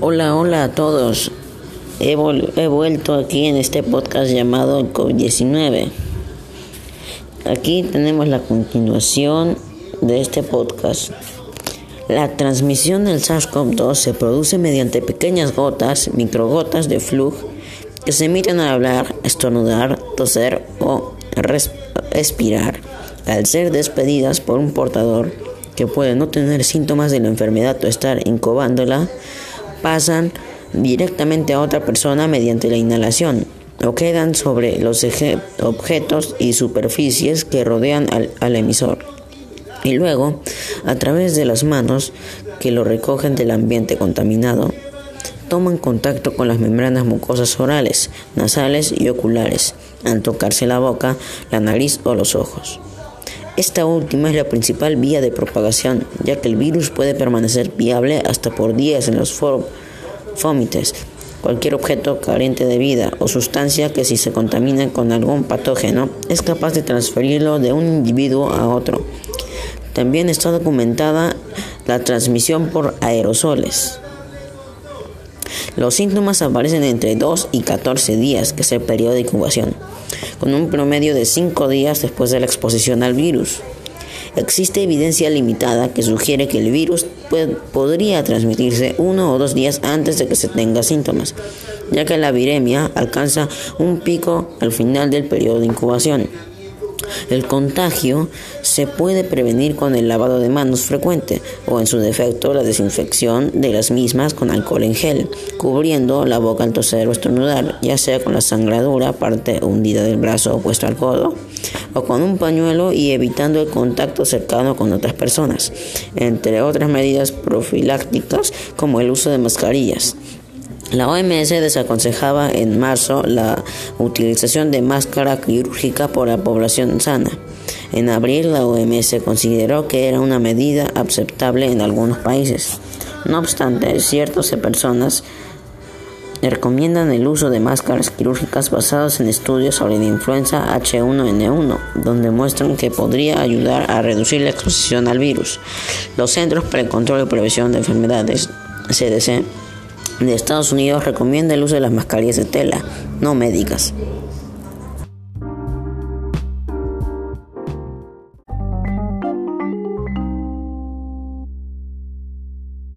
Hola, hola a todos. He, vuelto aquí en este podcast llamado COVID-19. Aquí tenemos la continuación de este podcast. La transmisión del SARS-CoV-2 se produce mediante pequeñas gotas, microgotas de flujo que se emiten al hablar, estornudar, toser o respirar. Al ser despedidas por un portador que puede no tener síntomas de la enfermedad o estar incubándola, pasan directamente a otra persona mediante la inhalación o quedan sobre los objetos y superficies que rodean al, emisor. Y luego, a través de las manos que lo recogen del ambiente contaminado, toman contacto con las membranas mucosas orales, nasales y oculares, al tocarse la boca, la nariz o los ojos. Esta última es la principal vía de propagación, ya que el virus puede permanecer viable hasta por días en los fómites. Cualquier objeto carente de vida o sustancia que si se contamina con algún patógeno es capaz de transferirlo de un individuo a otro. También está documentada la transmisión por aerosoles. Los síntomas aparecen entre 2 y 14 días, que es el periodo de incubación con un promedio de 5 días después de la exposición al virus. Existe evidencia limitada que sugiere que el virus podría transmitirse uno o dos días antes de que se tenga síntomas, ya que la viremia alcanza un pico al final del periodo de incubación. El contagio se puede prevenir con el lavado de manos frecuente o en su defecto la desinfección de las mismas con alcohol en gel, cubriendo la boca al toser o estornudar, ya sea con la sangradura, parte hundida del brazo opuesto al codo, o con un pañuelo y evitando el contacto cercano con otras personas, entre otras medidas profilácticas como el uso de mascarillas. La OMS desaconsejaba en marzo la utilización de máscara quirúrgica por la población sana. En abril la OMS consideró que era una medida aceptable en algunos países. No obstante, ciertas personas recomiendan el uso de máscaras quirúrgicas basadas en estudios sobre la influenza H1N1, donde muestran que podría ayudar a reducir la exposición al virus. Los Centros para el Control y Prevención de Enfermedades, CDC, de Estados Unidos recomienda el uso de las mascarillas de tela, no médicas.